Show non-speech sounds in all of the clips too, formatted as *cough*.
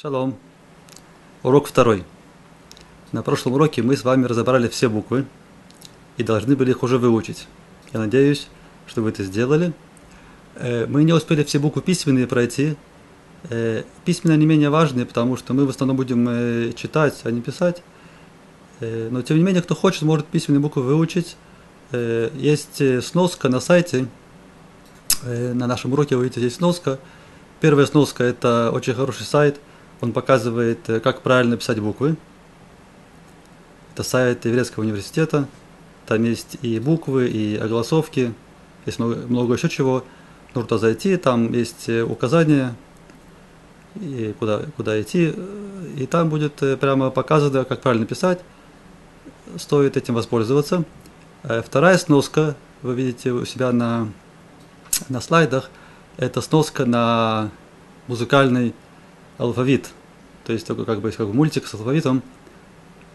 Шалом. Урок второй. На прошлом уроке мы с вами разобрали все буквы и должны были их уже выучить. Я надеюсь, что вы это сделали. Э, мы не успели все буквы письменные пройти. Э, письменные не менее важные, потому что мы в основном будем э, читать, а не писать. Но тем не менее, кто хочет, может письменные буквы выучить. Есть сноска на сайте. На нашем уроке вы видите здесь сноска. Первая сноска – это очень хороший сайт – он показывает, э, как правильно писать буквы. Это сайт еврейского университета. Там есть и буквы, и огласовки, есть много, много еще чего. Нужно зайти, там есть э, указания, и куда, куда идти. И там будет э, прямо показано, как правильно писать. Стоит этим воспользоваться. Вторая сноска, вы видите у себя на, на слайдах, это сноска на музыкальный алфавит. То есть такой как бы как мультик с алфавитом.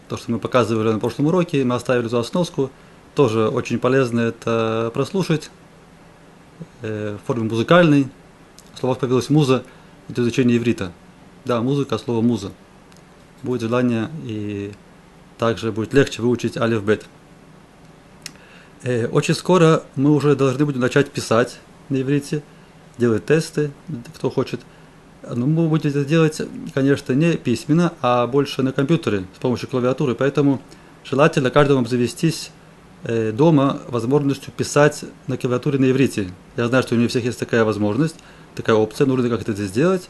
То, что мы показывали на прошлом уроке, мы оставили за основку. Тоже очень полезно это прослушать э, в форме музыкальной. Слово появилось муза, это изучение иврита. Да, музыка, слово муза. Будет желание и также будет легче выучить алиф-бет. Э, очень скоро мы уже должны будем начать писать на иврите, делать тесты, кто хочет – ну, мы будем это делать, конечно, не письменно, а больше на компьютере с помощью клавиатуры. Поэтому желательно каждому обзавестись э, дома возможностью писать на клавиатуре на иврите. Я знаю, что у у всех есть такая возможность, такая опция, нужно как это сделать.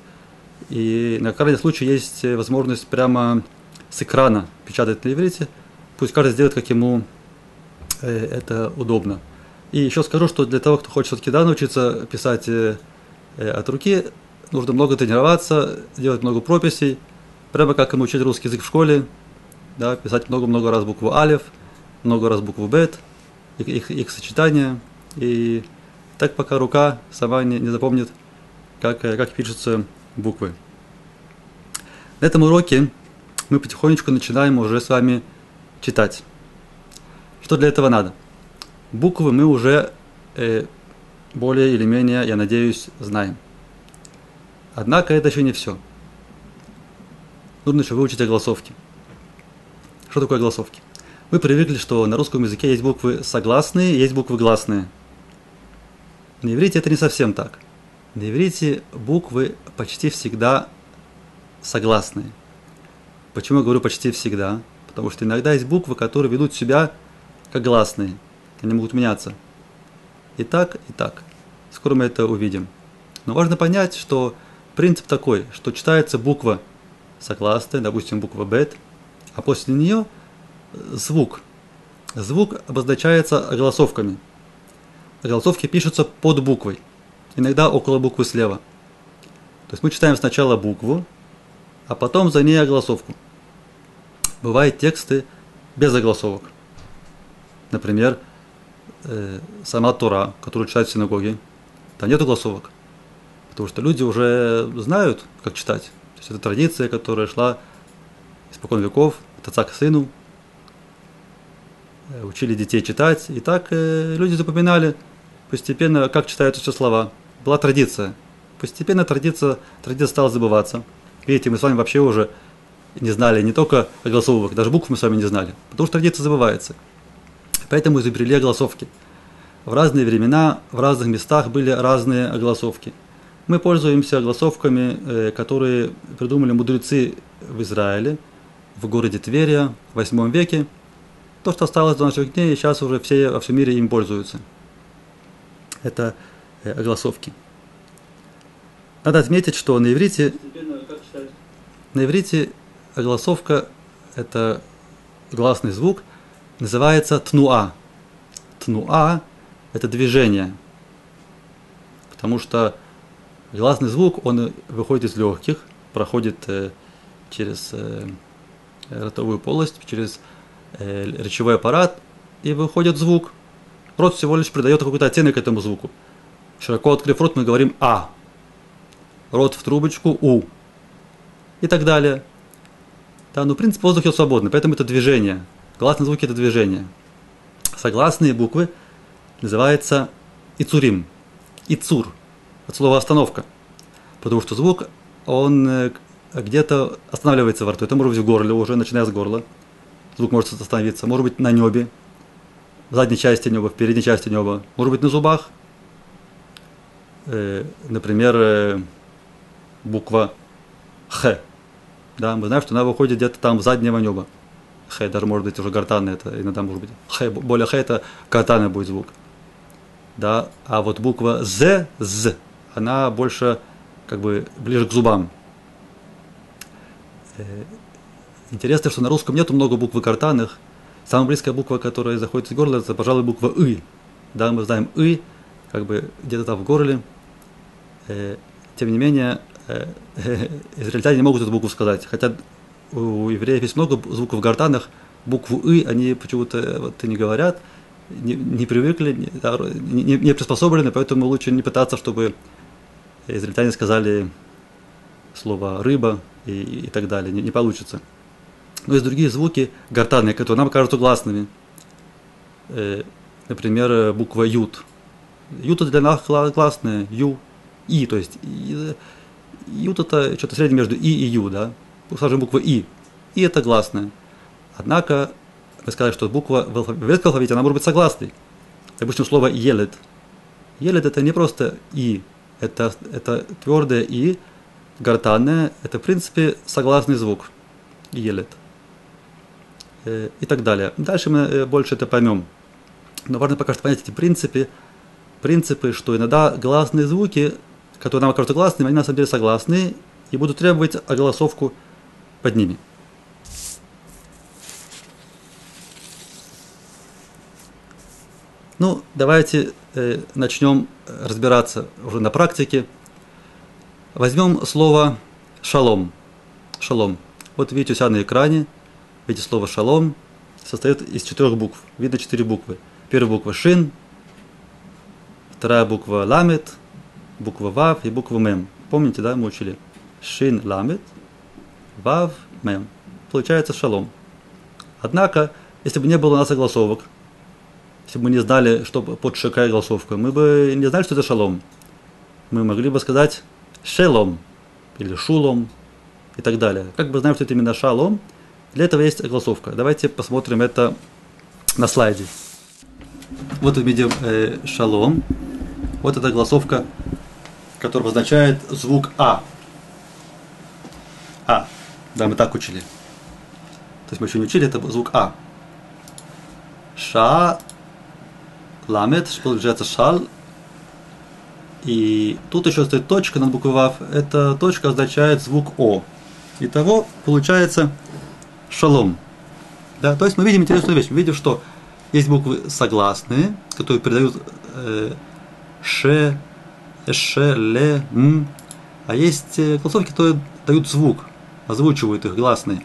И на крайний случай есть возможность прямо с экрана печатать на иврите. Пусть каждый сделает, как ему э, это удобно. И еще скажу, что для того, кто хочет все-таки да, научиться писать э, от руки, нужно много тренироваться, делать много прописей, прямо как им учить русский язык в школе, да, писать много-много раз букву алиф, много раз букву бет, их, их, их сочетания, и так пока рука сама не, не запомнит, как, как пишутся буквы. На этом уроке мы потихонечку начинаем уже с вами читать. Что для этого надо? Буквы мы уже э, более или менее, я надеюсь, знаем. Однако это еще не все. Нужно еще выучить огласовки. Что такое огласовки? Мы привыкли, что на русском языке есть буквы согласные, есть буквы гласные. На иврите это не совсем так. На иврите буквы почти всегда согласные. Почему я говорю почти всегда? Потому что иногда есть буквы, которые ведут себя как гласные. Они могут меняться. И так, и так. Скоро мы это увидим. Но важно понять, что Принцип такой, что читается буква согласная, допустим, буква бет, а после нее звук. Звук обозначается огласовками. Огласовки пишутся под буквой, иногда около буквы слева. То есть мы читаем сначала букву, а потом за ней огласовку. Бывают тексты без огласовок. Например, э, сама Тора, которую читают в синагоге, там нет огласовок. Потому что люди уже знают, как читать. То есть это традиция, которая шла испокон веков, от отца к сыну. Э, учили детей читать. И так э, люди запоминали постепенно, как читаются все слова. Была традиция. Постепенно традиция, традиция стала забываться. Видите, мы с вами вообще уже не знали не только огласовок, даже букв мы с вами не знали, потому что традиция забывается. Поэтому изобрели огласовки. В разные времена, в разных местах были разные огласовки – мы пользуемся огласовками, э, которые придумали мудрецы в Израиле, в городе Тверия в 8 веке. То, что осталось до наших дней, сейчас уже все во всем мире им пользуются. Это э, огласовки. Надо отметить, что на иврите, на иврите огласовка – это гласный звук, называется тнуа. Тнуа – это движение, потому что Гласный звук, он выходит из легких, проходит э, через э, ротовую полость, через э, речевой аппарат, и выходит звук. Рот всего лишь придает какой-то оттенок этому звуку. Широко открыв рот, мы говорим «а». Рот в трубочку «у». И так далее. Да, ну, в принципе, воздух идет свободно, поэтому это движение. Гласные звуки – это движение. Согласные буквы называются ицурим. Ицур – от слова остановка. Потому что звук, он э, где-то останавливается во рту. Это может быть в горле уже, начиная с горла. Звук может остановиться. Может быть на небе, в задней части неба, в передней части неба. Может быть на зубах. Э, например, э, буква Х. Да, мы знаем, что она выходит где-то там в заднего неба. Х, даже может быть уже гортанный, это иногда может быть. Х, более Х это гортанный будет звук. Да, а вот буква З, З, она больше как бы ближе к зубам. Э, интересно, что на русском нету много букв гортанных. Самая близкая буква, которая заходит из горла, это, пожалуй, буква И. Да, мы знаем И, как бы где-то там в горле. Э, тем не менее, э, *laughs* израильтяне не могут эту букву сказать. Хотя у евреев есть много звуков в гортанах, букву «и» они почему-то вот, не говорят, не, не привыкли, не, не, не приспособлены, поэтому лучше не пытаться, чтобы израильтяне сказали слово «рыба» и, и так далее, не, не получится. Но есть другие звуки гортанные, которые нам кажутся гласными. Э, например, буква «ют». «Ют» для нас гласная, «ю», «и», то есть «ют» это что-то среднее между «и» и «ю», да, скажем, буква «и». «И» это гласная. Однако мы сказали, что буква в алфавите, она может быть согласной. Допустим, слово «елет». «Елет» это не просто «и», это, это твердое «и», гортанное, это, в принципе, согласный звук. «Елет». Э, и так далее. Дальше мы э, больше это поймем. Но важно пока что понять эти принципы, принципы, что иногда гласные звуки, которые нам кажутся гласными, они на самом деле согласны и будут требовать оголосовку под ними. Ну, давайте начнем разбираться уже на практике. Возьмем слово шалом. Шалом. Вот видите у себя на экране, видите слово шалом состоит из четырех букв. Видно четыре буквы. Первая буква шин, вторая буква ламет, буква вав и буква мем. Помните, да, мы учили? Шин ламет, вав мем. Получается шалом. Однако, если бы не было у нас согласовок, если бы мы не знали, что под какая голосовка, мы бы не знали, что это шалом. Мы могли бы сказать шелом или шулом и так далее. Как бы знаем, что это именно шалом, для этого есть голосовка. Давайте посмотрим это на слайде. Вот мы видим э, шалом. Вот эта голосовка, которая обозначает звук А. А. Да, мы так учили. То есть мы еще не учили, это звук А. Ша, ламет, что получается шал. И тут еще стоит точка над буквой Вав. Эта точка означает звук О. Итого получается шалом. Да, то есть мы видим интересную вещь. Мы видим, что есть буквы согласные, которые передают э, ше, ше, ле, м. А есть э, голосовки, которые дают звук, озвучивают их гласные.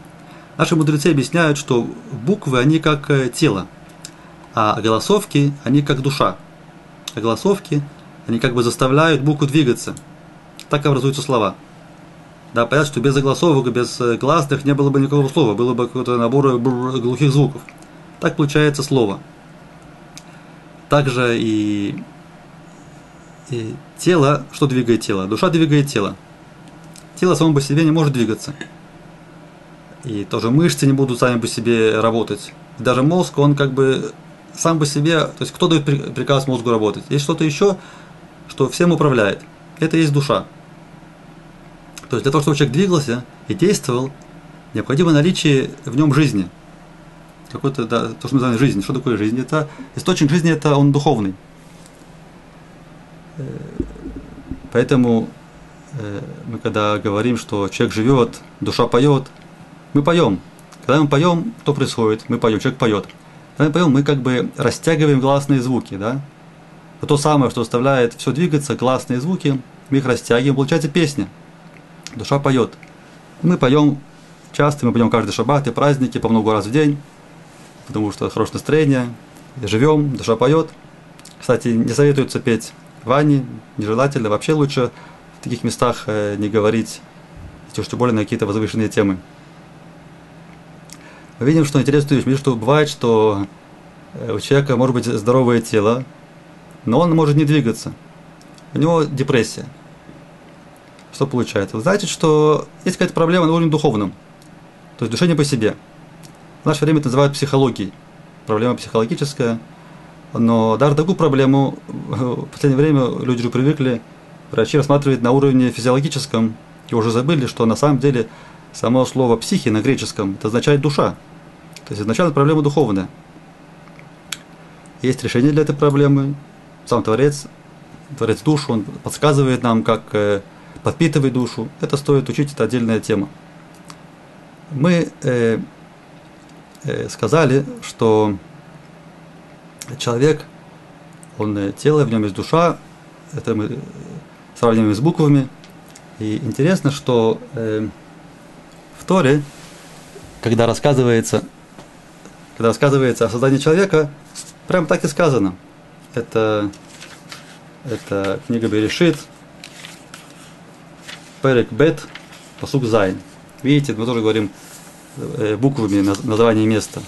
Наши мудрецы объясняют, что буквы, они как э, тело, а голосовки, они как душа. А голосовки, они как бы заставляют букву двигаться. Так образуются слова. Да, понятно, что без огласовок, без э, гласных не было бы никакого слова, было бы какой-то набор глухих звуков. Так получается слово. Также и, и тело, что двигает тело? Душа двигает тело. Тело само по себе не может двигаться. И тоже мышцы не будут сами по себе работать. Даже мозг, он как бы сам по себе, то есть кто дает приказ мозгу работать? Есть что-то еще, что всем управляет. Это есть душа. То есть для того, чтобы человек двигался и действовал, необходимо наличие в нем жизни. Какой-то, да, то, что мы называем жизнь. Что такое жизнь? Это источник жизни, это он духовный. Э, поэтому э, мы когда говорим, что человек живет, душа поет, мы поем. Когда мы поем, что происходит? Мы поем, человек поет. Поем, мы как бы растягиваем гласные звуки, да? то самое, что заставляет все двигаться, гласные звуки, мы их растягиваем, получается песня – душа поет. Мы поем часто, мы поем каждый шаббат и праздники по много раз в день, потому что хорошее настроение, живем, душа поет. Кстати, не советуется петь в ванне, нежелательно, вообще лучше в таких местах э, не говорить, тем более на какие-то возвышенные темы. Видим, что интересную вещь, что бывает, что э, у человека может быть здоровое тело, но он может не двигаться. У него депрессия – что получается? Вы знаете, что есть какая-то проблема на уровне духовном, то есть душе не по себе. В наше время это называют психологией. Проблема психологическая. Но даже такую проблему в последнее время люди уже привыкли врачи рассматривать на уровне физиологическом и уже забыли, что на самом деле само слово психи на греческом это означает душа. То есть изначально проблема духовная. Есть решение для этой проблемы. Сам Творец, Творец душу, он подсказывает нам, как э, подпитывать душу. Это стоит учить, это отдельная тема. Мы э, э, сказали, что человек, он э, тело, в нем есть душа, это мы сравниваем с буквами. И интересно, что э, в Торе, когда рассказывается, когда рассказывается о создании человека, прям так и сказано. Это, это книга Берешит, פרק בית, פסוק זיין. Видите, мы тоже говорим э, буквами название места.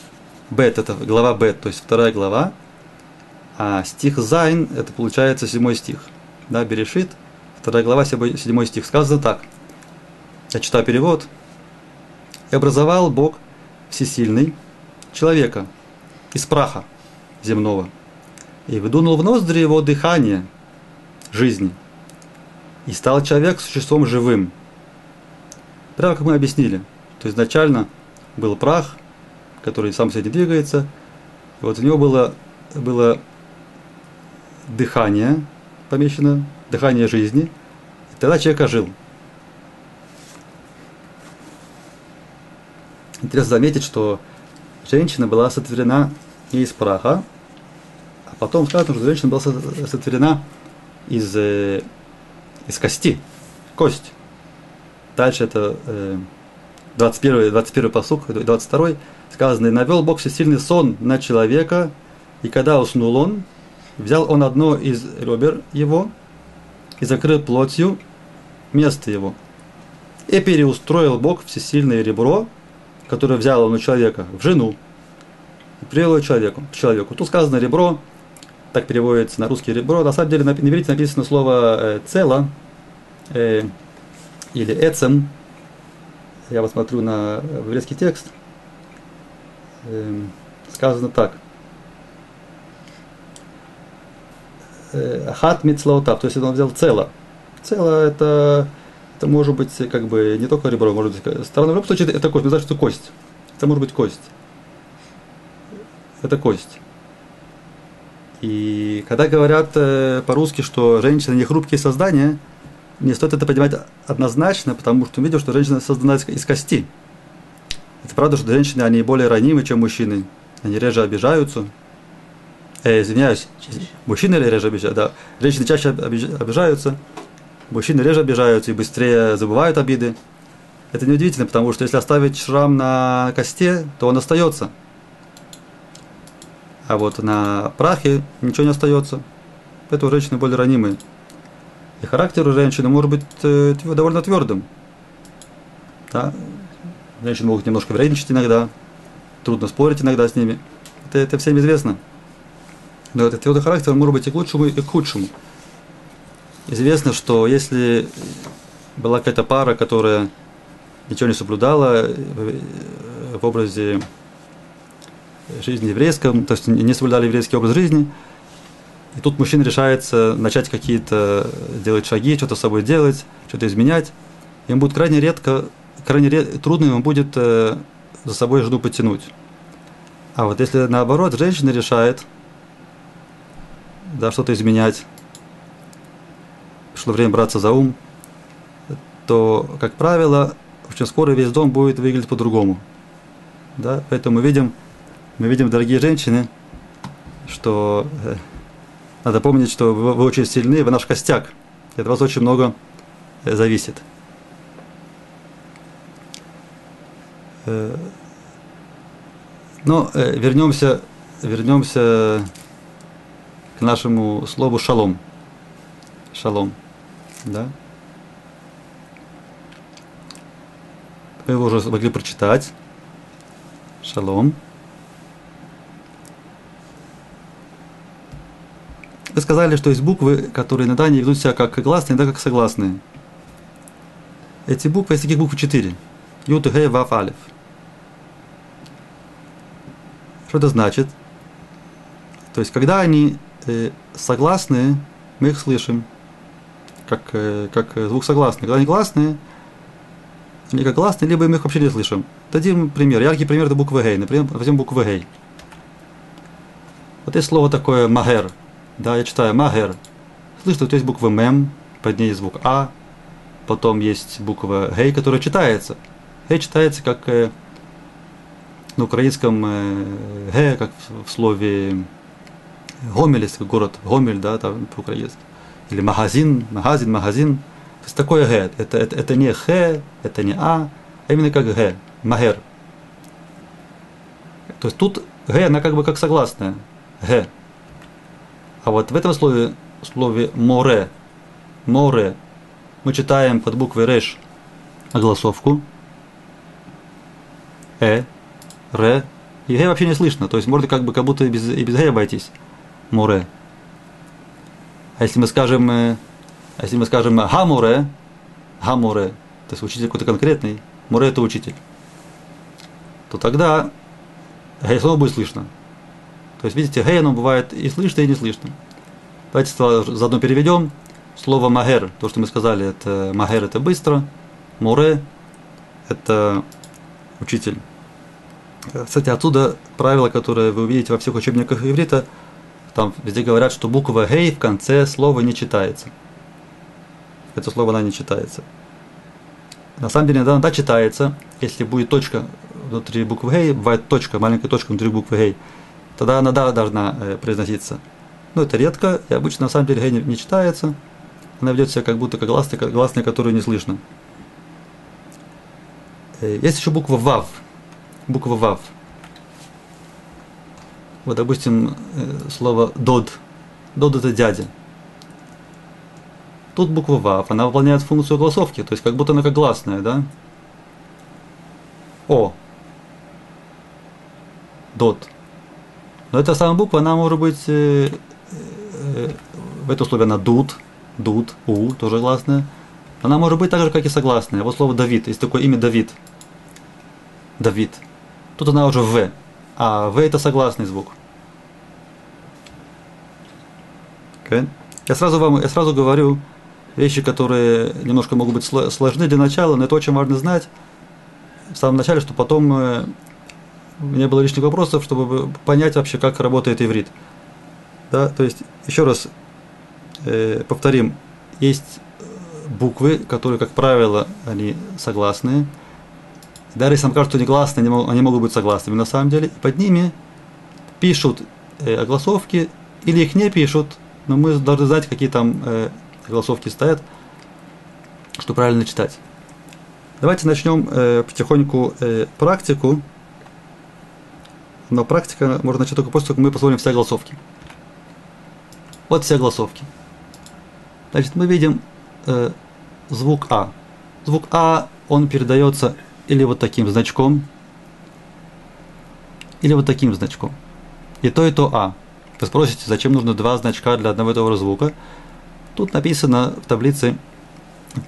Бет это глава בית, то есть вторая глава, а стих זיין это получается седьмой стих. Да, בראשית, вторая глава, седьмой стих. Сказано так. Я читаю перевод. И образовал Бог всесильный человека из праха земного. И выдунул в ноздри его дыхание жизни. И стал человек существом живым. Прямо как мы объяснили. То изначально был прах, который сам себе двигается. И вот у него было, было дыхание помещено, дыхание жизни. И тогда человек ожил. Интересно заметить, что женщина была сотворена не из праха, а потом сказано, что женщина была сотворена из, э, из кости, кость. Дальше это э, 21, 21 посук, 22 сказано, «И навел Бог всесильный сон на человека, и когда уснул он, взял он одно из ребер его и закрыл плотью место его. И переустроил Бог всесильное ребро, которое взял он у человека, в жену, и привел его человеку, к человеку. Тут сказано ребро, так переводится на русский ребро. На самом деле на иврите написано слово э, цело э, или эцем. Я посмотрю на еврейский текст. Э, сказано так. Э, хат мицлаутав, то есть он взял цело. Цело это, это может быть как бы не только ребро, может быть сторона. В любом случае это кость, мы знаем, что кость. Это может быть кость. Это кость. И когда говорят э, по-русски, что женщина не хрупкие создания, не стоит это понимать однозначно, потому что мы видим, что женщина создана из кости. Это правда, что женщины, они более ранимы, чем мужчины. Они реже обижаются. Э, извиняюсь, чаще. мужчины реже обижаются, да. Женщины чаще обижаются, мужчины реже обижаются и быстрее забывают обиды. Это неудивительно, потому что если оставить шрам на косте, то он остается – а вот на прахе ничего не остается. Это у женщины более ранимые. И характер у женщины может быть э, довольно твердым. Да? Женщины могут немножко вредничать иногда, трудно спорить иногда с ними. Это, это всем известно. Но этот твердый характер может быть и к лучшему, и к худшему. Известно, что если была какая-то пара, которая ничего не соблюдала в образе жизни еврейском, то есть не соблюдали еврейский образ жизни. И тут мужчина решается начать какие-то делать шаги, что-то с собой делать, что-то изменять. Ему будет крайне редко, крайне ред, трудно ему будет э, за собой жену потянуть. А вот если наоборот женщина решает да, что-то изменять, пришло время браться за ум, то, как правило, очень скоро весь дом будет выглядеть по-другому. Да? Поэтому мы видим, мы видим, дорогие женщины, что э, надо помнить, что вы, вы очень сильны, вы наш костяк. От вас очень много э, зависит. Э, но э, вернемся, вернемся к нашему слову шалом. Шалом. Да? Вы его уже могли прочитать. Шалом. Вы сказали, что есть буквы, которые иногда не ведут себя как гласные, иногда как согласные. эти буквы, есть таких букв четыре. Ют, Г, Вав, Алиф. Что это значит? То есть, когда они э, согласные, мы их слышим, как, э, как звук согласный. Когда они гласные, они как гласные, либо мы их вообще не слышим. Дадим пример. Яркий пример это буква Гей. Например, возьмем букву Гей. Вот есть слово такое магер. Да, я читаю магер. Слышно, вот есть буква мем, под ней есть звук А, потом есть буква Гей, которая читается. Гей читается как э, на украинском э, Г, как в слове Гомель, город Гомель, да, там по-украински. Или магазин, магазин, магазин. То есть такое Г. Это, это, это не Х, это не А, а именно как Г. Магер. То есть тут Г, она как бы как согласная. Г. А вот в этом слове, слове море, море, мы читаем под буквой Реш огласовку. Э, Ре. И Г вообще не слышно. То есть можно как бы как будто и без, и без Г обойтись. Море. А если мы скажем, э, а если мы скажем Хамуре, Хамуре, то есть учитель какой-то конкретный, Муре это учитель, то тогда Г снова будет слышно. То есть, видите, Г оно бывает и слышно, и не слышно. Давайте заодно переведем. Слово магер, то, что мы сказали, это магер это быстро, море это учитель. Кстати, отсюда правило, которое вы увидите во всех учебниках иврита, там везде говорят, что буква «гей» в конце слова не читается. Это слово она не читается. На самом деле иногда, иногда читается, если будет точка внутри буквы «гей», бывает точка, маленькая точка внутри буквы «гей», тогда она да, должна э, произноситься. Но это редко, и обычно на самом деле «гей» не, не читается, она ведет себя как будто как гласная, как гласная, которую не слышно. Э, есть еще буква «вав», буква «вав». Вот, допустим, э, слово «дод». «Дод» – это дядя. Тут буква «вав», она выполняет функцию голосовки, то есть как будто она как гласная, да? «О». «Дот». Но эта самая буква, она может быть э, э, в этом слове она «дуд», «дуд», «у», тоже гласная. Она может быть так же, как и согласная. Вот слово «Давид», есть такое имя Давид. Давид. Тут она уже «в», а «в» это согласный звук. Okay. Я сразу вам, я сразу говорю вещи, которые немножко могут быть сложны для начала, но это очень важно знать в самом начале, чтобы потом э, не было лишних вопросов, чтобы понять вообще, как работает иврит. Да, то есть, еще раз э, повторим, есть буквы, которые, как правило, они согласные. Даже если нам кажется, что они гласные, они, могут быть согласными на самом деле. Под ними пишут э, огласовки или их не пишут, но мы должны знать, какие там э, голосовки стоят, что правильно читать. Давайте начнем э, потихоньку э, практику. Но практика можно начать только после того, как мы посмотрим все голосовки. Вот все голосовки. Значит, мы видим э, звук А. Звук А, он передается или вот таким значком, или вот таким значком. И то, и то А. Вы спросите, зачем нужно два значка для одного и того же звука? Тут написано в таблице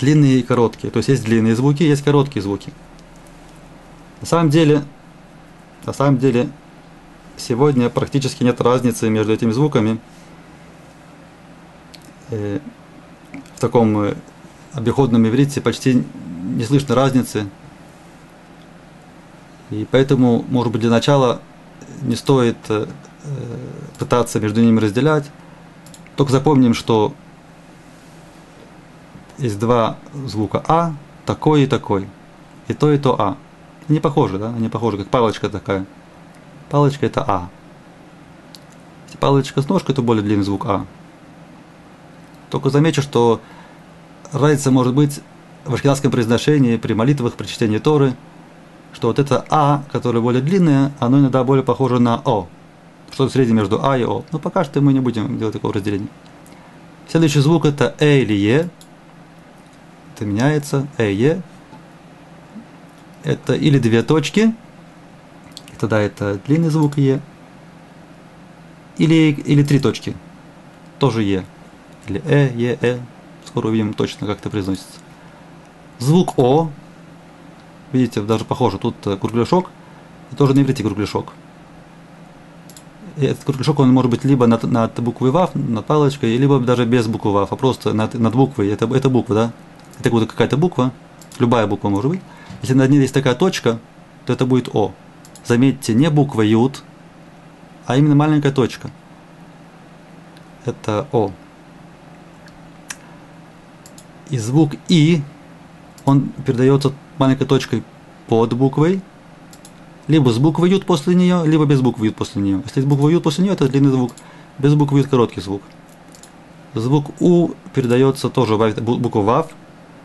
длинные и короткие. То есть есть длинные звуки, есть короткие звуки. На самом деле, на самом деле, сегодня практически нет разницы между этими звуками. Э, в таком э, обиходном иврите почти не слышно разницы. И поэтому, может быть, для начала не стоит э, пытаться между ними разделять. Только запомним, что есть два звука А, такой и такой. И то, и то А. Они похожи, да? Они похожи, как палочка такая. Палочка это А. Если палочка с ножкой, то более длинный звук А. Только замечу, что разница может быть в ашкенадском произношении, при молитвах, при чтении Торы, что вот это А, которое более длинное, оно иногда более похоже на О. Что-то среднее между А и О. Но пока что мы не будем делать такого разделения. Следующий звук это Э или Е. Это меняется. Э, Е. Это или две точки. И тогда это длинный звук Е. Или, или три точки. Тоже Е. Или Э, Е, Э. Скоро увидим точно, как это произносится. Звук О, видите, даже похоже, тут э, кругляшок, и тоже на иврите кругляшок. И этот кругляшок, он может быть либо над, над буквой ВАВ, над палочкой, либо даже без буквы ВАВ, а просто над, над буквой. Это, это буква, да? Это будет какая-то буква, любая буква может быть. Если над ней есть такая точка, то это будет О. Заметьте, не буква Ют, а именно маленькая точка. Это О. И звук И, он передается маленькой точкой под буквой, либо с буквой Ют после нее, либо без буквы Ют после нее. Если с буквой Ют после нее, это длинный звук, без буквы Ют короткий звук. Звук У передается тоже буква ВАВ,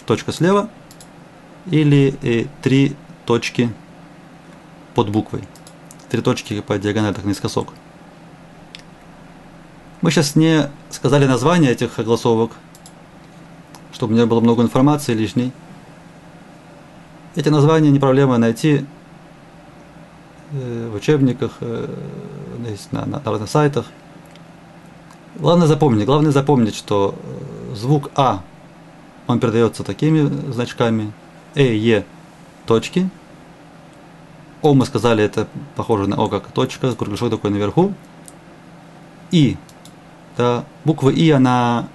точка слева, или э, три точки под буквой. Три точки по диагонали, так наискосок. Мы сейчас не сказали название этих голосовок, чтобы не было много информации лишней. Эти названия не проблема найти э, в учебниках, э, на, на, на разных сайтах. Главное запомнить, главное запомнить, что э, звук А, он передается такими значками, Э, Е, точки. О, мы сказали, это похоже на О как точка, кругляшок такой наверху. И, да, буква И, она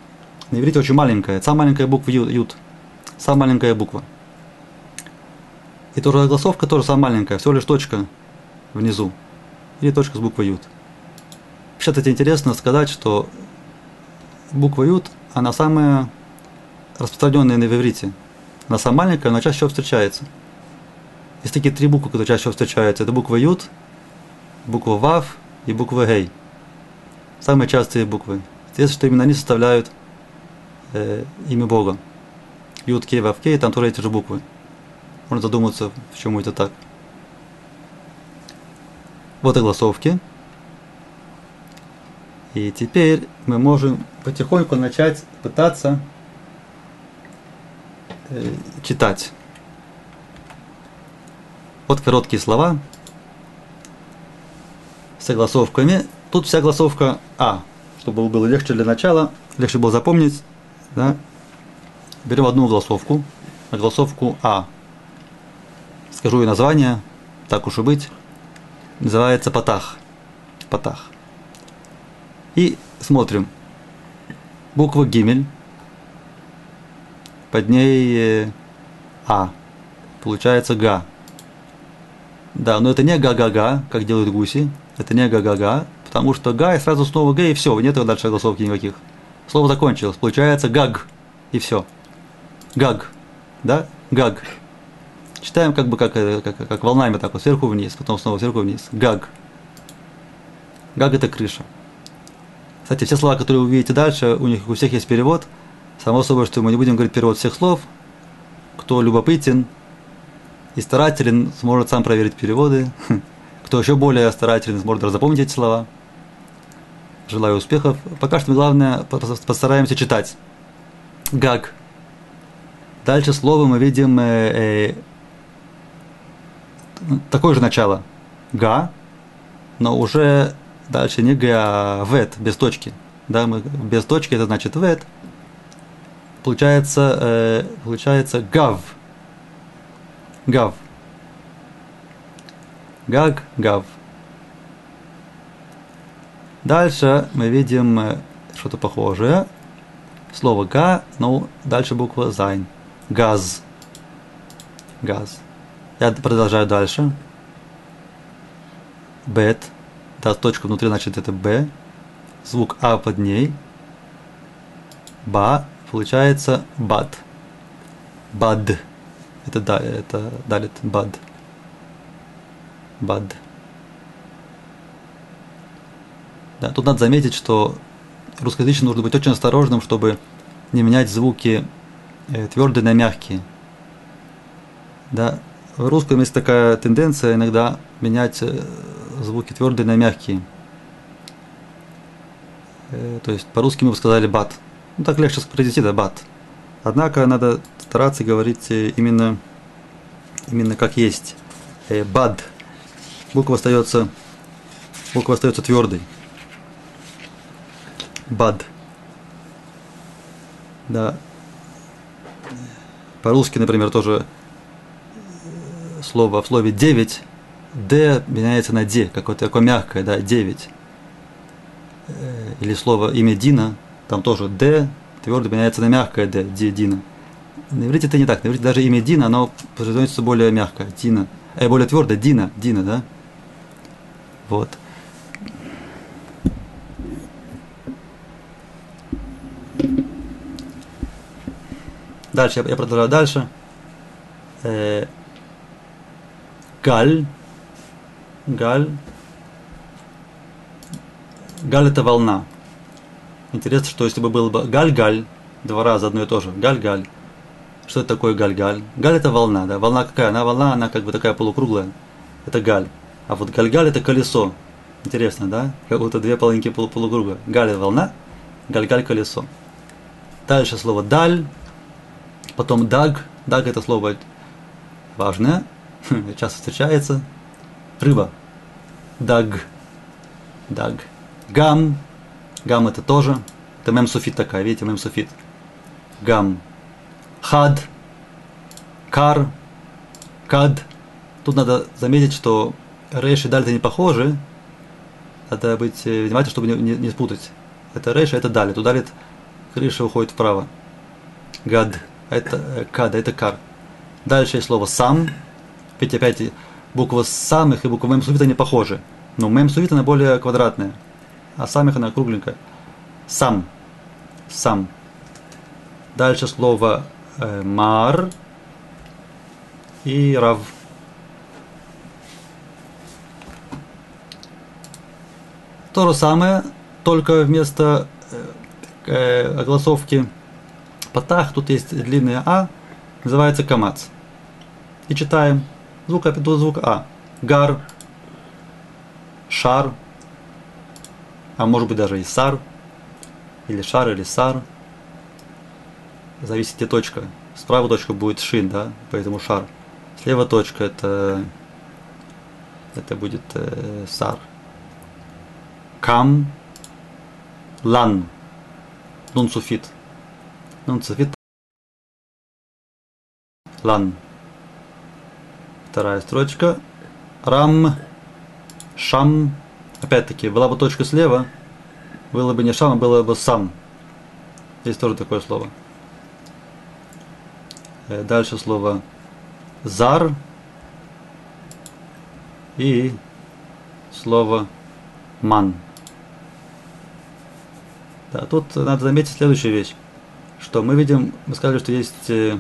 на иврите очень маленькая, самая маленькая буква Ют, самая маленькая буква. И тоже голосовка тоже самая маленькая, всего лишь точка внизу. Или точка с буквой Ют. Вообще, это интересно сказать, что буква Ют, она самая распространенная на иврите. Она самая маленькая, но чаще всего встречается. Есть такие три буквы, которые чаще всего встречаются. Это буква Ют, буква Вав и буква Гей. Самые частые буквы. Интересно, что именно они составляют э, имя Бога. Ют, Кей, Вав, Кей, там тоже эти же буквы. Можно задуматься, почему это так. Вот и голосовки. И теперь мы можем потихоньку начать пытаться э, читать. Вот короткие слова с согласовками. Тут вся голосовка А, чтобы было легче для начала, легче было запомнить. Да? Берем одну голосовку, голосовку А. Скажу и название, так уж и быть. Называется Патах. Патах. И смотрим. Буква Гимель. Под ней э, А. Получается Га. Да, но это не га-га-га, как делают гуси. Это не га-га-га, потому что га и сразу снова га, и все, нет дальше голосовки никаких. Слово закончилось. Получается гаг, и все. Гаг. Да? Гаг. Читаем как бы как, как, как волнами так вот, сверху вниз, потом снова сверху вниз. Гаг. Гаг это крыша. Кстати, все слова, которые вы увидите дальше, у них у всех есть перевод. Само собой, что мы не будем говорить перевод всех слов. Кто любопытен, и старателен сможет сам проверить переводы. *laughs* Кто еще более старателен, сможет запомнить эти слова. Желаю успехов. Пока что главное постараемся читать. Гаг. Дальше слово мы видим э, э, такое же начало. Га, но уже дальше не га, а вет, без точки. Да, мы без точки, это значит вет. Получается, э, получается гав. Гав. גג, גב. Дальше мы видим э, что-то похожее. Слово га, но дальше буква זיין. גז. גז. Я продолжаю дальше. בית. Да, точка внутри, значит, это Б. Звук А под ней. Ба. Получается בד. Бад. Это да, это далит бад. Бад. Да, тут надо заметить, что русскоязычным нужно быть очень осторожным, чтобы не менять звуки э, твердые на мягкие. Да, в русском есть такая тенденция иногда менять э, звуки твердые на мягкие. Э, то есть по-русски мы бы сказали бат. Ну так легче произнести, да, бат. Однако надо стараться говорить э, именно, именно как есть. Бад. Буква остается, буква остается твердой. Бад. Да. По-русски, например, тоже слово в слове 9, D меняется на D, какое-то такое мягкое, да, 9. Или слово имя Дина, там тоже D твердо меняется на мягкое D, D, Дина. На иврите это не так. На иврите даже имя Дина, оно произносится более мягко. Дина. Э, более твердо. Дина. Дина, да? Вот. Дальше, я, я продолжаю дальше. Э, галь. Галь. Галь это волна. Интересно, что если бы был бы галь-галь, два раза одно и то же, галь-галь, что это такое галь-галь? Галь это волна, да? Волна какая? Она волна, она как бы такая полукруглая. Это галь. А вот галь-галь это колесо. Интересно, да? Как будто две половинки полу полукруга. Галь это волна, галь-галь колесо. Дальше слово даль, потом даг. Даг это слово важное, часто встречается. Рыба. Даг. Даг. Гам. Гам это тоже. Это мемсуфит такая, видите, мемсуфит. Гам хад, кар, кад. Тут надо заметить, что рейш и даль не похожи. Надо быть э, внимательным, чтобы не, не, не спутать. Это рейш, а это даль. Тут далит крыша уходит вправо. Гад. Это э, кад, это кар. Дальше есть слово сам. Опять, опять буква самых и буква мем сувит они похожи. Но мем сувит она более квадратная. А самих она кругленькая. Сам. Сам. Дальше слово Э, Мар и Рав. То же самое, только вместо э, э, огласовки Патах, тут есть длинное А, называется Камац. И читаем звук, звук А. Гар, Шар, а может быть даже и Сар, или Шар, или Сар – зависит где точка. Справа точка будет шин, да, поэтому шар. Слева точка это это будет э, сар. Кам, лан. Нун суфит. Лан. Вторая строчка. Рам, шам. Опять-таки, была бы точка слева, было бы не шам, а было бы сам. Здесь тоже такое слово. Э, дальше слово зар и слово ман. Да, тут надо заметить следующую вещь, что мы видим, мы сказали, что есть э,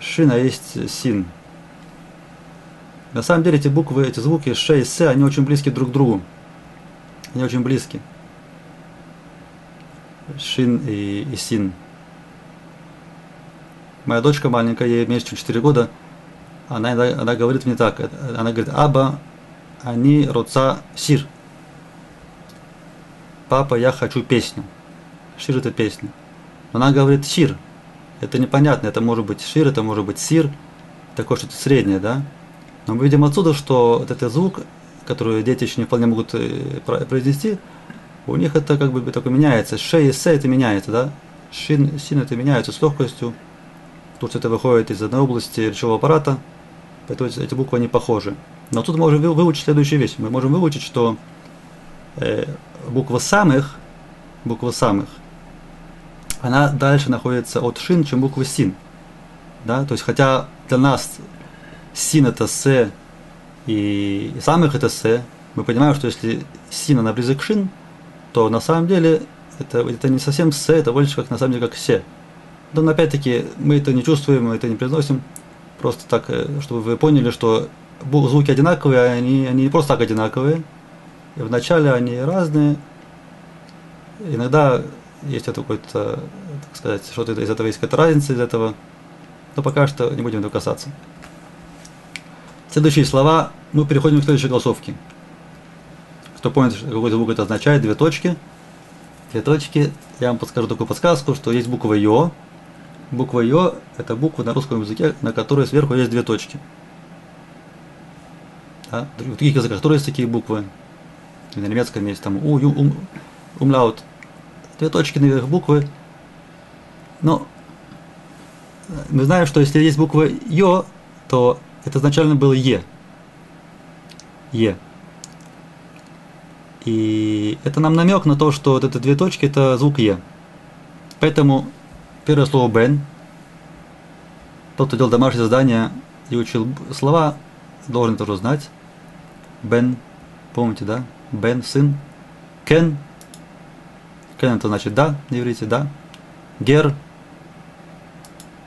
шин, а есть син. На самом деле эти буквы, эти звуки ш и с, они очень близки друг к другу. Они очень близки. Шин и, и син. Моя дочка маленькая, ей меньше, чем 4 года, она, она говорит мне так, она говорит, Аба, они роца сир. Папа, я хочу песню. Шир это песня. Но она говорит шир. Это непонятно, это может быть шир, это может быть сир, такое что-то среднее, да? Но мы видим отсюда, что вот этот звук, который дети еще не вполне могут э, произнести, у них это как бы такое меняется. Ше и се это меняется, да? Шин, син это меняется с легкостью что это выходит из одной области речевого аппарата, поэтому эти буквы не похожи. Но тут мы можем выучить следующую вещь. Мы можем выучить, что э, буква самых, буква самых, она дальше находится от шин, чем буква син. Да? То есть, хотя для нас син это с и самых это с, мы понимаем, что если син она близок к шин, то на самом деле это, это не совсем с, это больше как на самом деле как се. Но опять-таки мы это не чувствуем, мы это не произносим. Просто так, э, чтобы вы поняли, что звуки одинаковые, а они, они не просто так одинаковые. И вначале они разные. Иногда есть это какой-то, так сказать, что-то из этого есть какая-то разница из этого. Но пока что не будем этого касаться. Следующие слова, мы переходим к следующей голосовке. Кто помнит, какой звук это означает, две точки. Две точки, я вам подскажу такую подсказку, что есть буква Йо, Буква Ё – это буква на русском языке, на которой сверху есть две точки. Да? В других языках тоже есть такие буквы. И на немецком есть там У, Ю, Ум, Умлаут. Две точки наверх буквы. Но мы знаем, что если есть буква Ё, то это изначально было Е. Е. И это нам намек на то, что вот эти две точки это звук Е. Поэтому первое слово Бен. Тот, кто делал домашнее задание и учил слова, должен тоже знать. Бен, помните, да? Бен, сын. Кен. Кен это значит да, на иврите, да. Гер.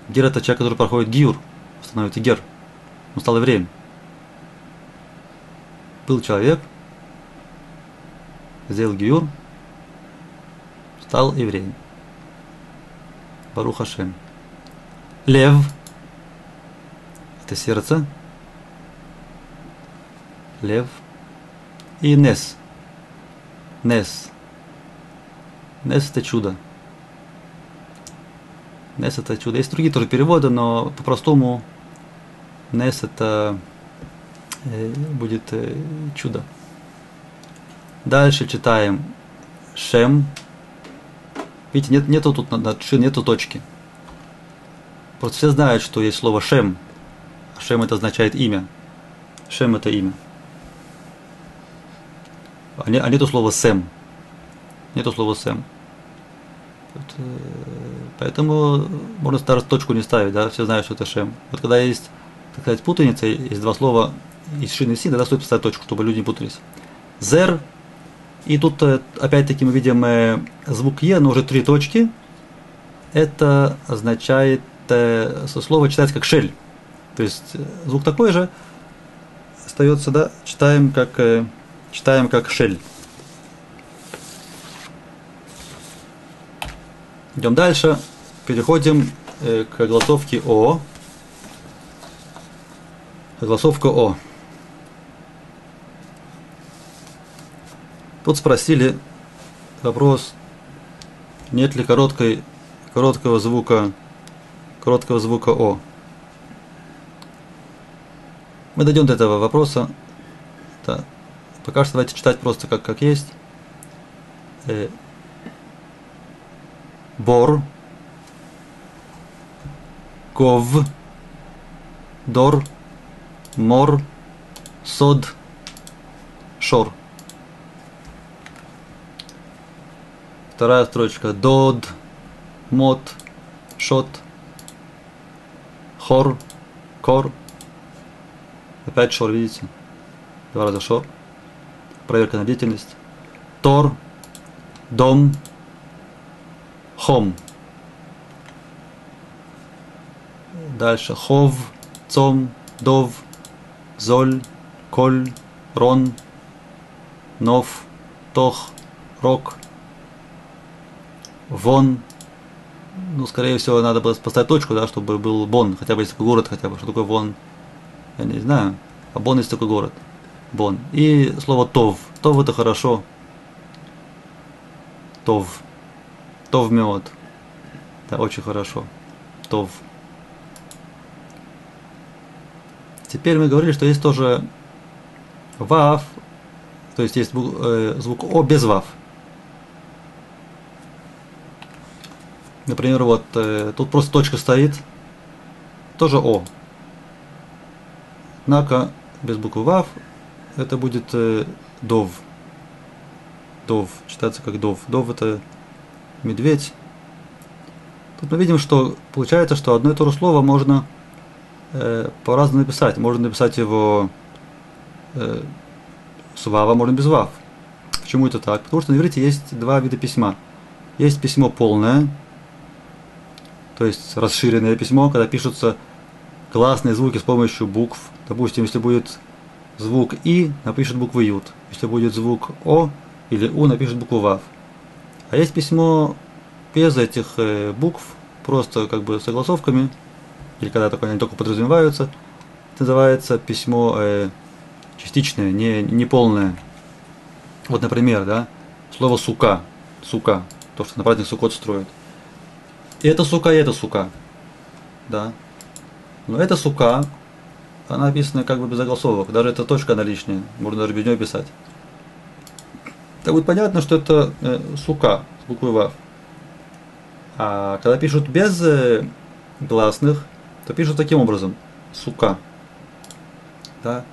Гер это человек, который проходит гиур, становится гер. Он стал евреем. Был человек, сделал гиур, стал евреем. Барух Хашем. Лев – это сердце. Лев. И Нес. Нес. Нес – это чудо. Нес – это чудо. Есть другие тоже переводы, но по-простому Нес – это э, будет э, чудо. Дальше читаем Шем. Видите, нет, нету тут над шин, нету точки. Просто все знают, что есть слово Шем. Шем это означает имя. Шем это имя. А, не, а нету слова Сэм. Нету слова Сэм. Э, поэтому можно даже точку не ставить, да, все знают, что это Шем. Вот когда есть, сказать, путаница, есть два слова из шины си, тогда стоит поставить точку, чтобы люди не путались. Зер и тут э, опять-таки мы видим э, звук Е, но уже три точки. Это означает, э, слово читается как шель. То есть звук такой же, остается, да, читаем как, читаем как шель. Идем дальше, переходим к голосовке О. Голосовка О. Тут спросили вопрос, нет ли короткой, короткого звука, короткого звука О. Мы дойдем до этого вопроса. Да. Пока что давайте читать просто как, как есть. Э, бор, гов, дор, мор, сод, шор. Вторая строчка. Дод, мод, шот, хор, кор. Опять шор, видите? Два раза шор. Проверка на длительность. Тор, дом, хом. Дальше. Хов, цом, дов, золь, коль, рон, нов, тох, рок, Вон, ну, скорее всего, надо было поставить точку, да, чтобы был Бон, хотя бы есть такой город, хотя бы, что такое Вон, я не знаю, а Бон есть такой город, Бон. И слово Тов, Тов это хорошо, Тов, Тов мед, да, очень хорошо, Тов. Теперь мы говорили, что есть тоже Вав, то есть есть звук, э, звук О без Вав. Например, вот э, тут просто точка стоит, тоже О. Однако без буквы ВАВ это будет э, ДОВ. ДОВ, читается как ДОВ. ДОВ это медведь. Тут мы видим, что получается, что одно и то же слово можно по-разному написать. Можно написать его э, с ВАВа, можно без ВАВ. Почему это так? Потому что на иврите есть два вида письма. Есть письмо полное, то есть расширенное письмо, когда пишутся классные звуки с помощью букв. Допустим, если будет звук И, напишет букву Ют. Если будет звук О или У, напишет букву Вав. А есть письмо без этих э, букв, просто как бы согласовками, или когда только они только подразумеваются, это называется письмо э, частичное, не, не полное. Вот, например, да, слово сука, сука, то, что на праздник Сукот строят. И это сука, и это сука. Да. Но эта сука, она написана как бы без огласовок. Даже эта точка она лишняя. Можно даже без нее писать. Так будет понятно, что это э, сука с буквой Вав. А когда пишут без, э, гласных, то пишут таким образом. Сука. Да?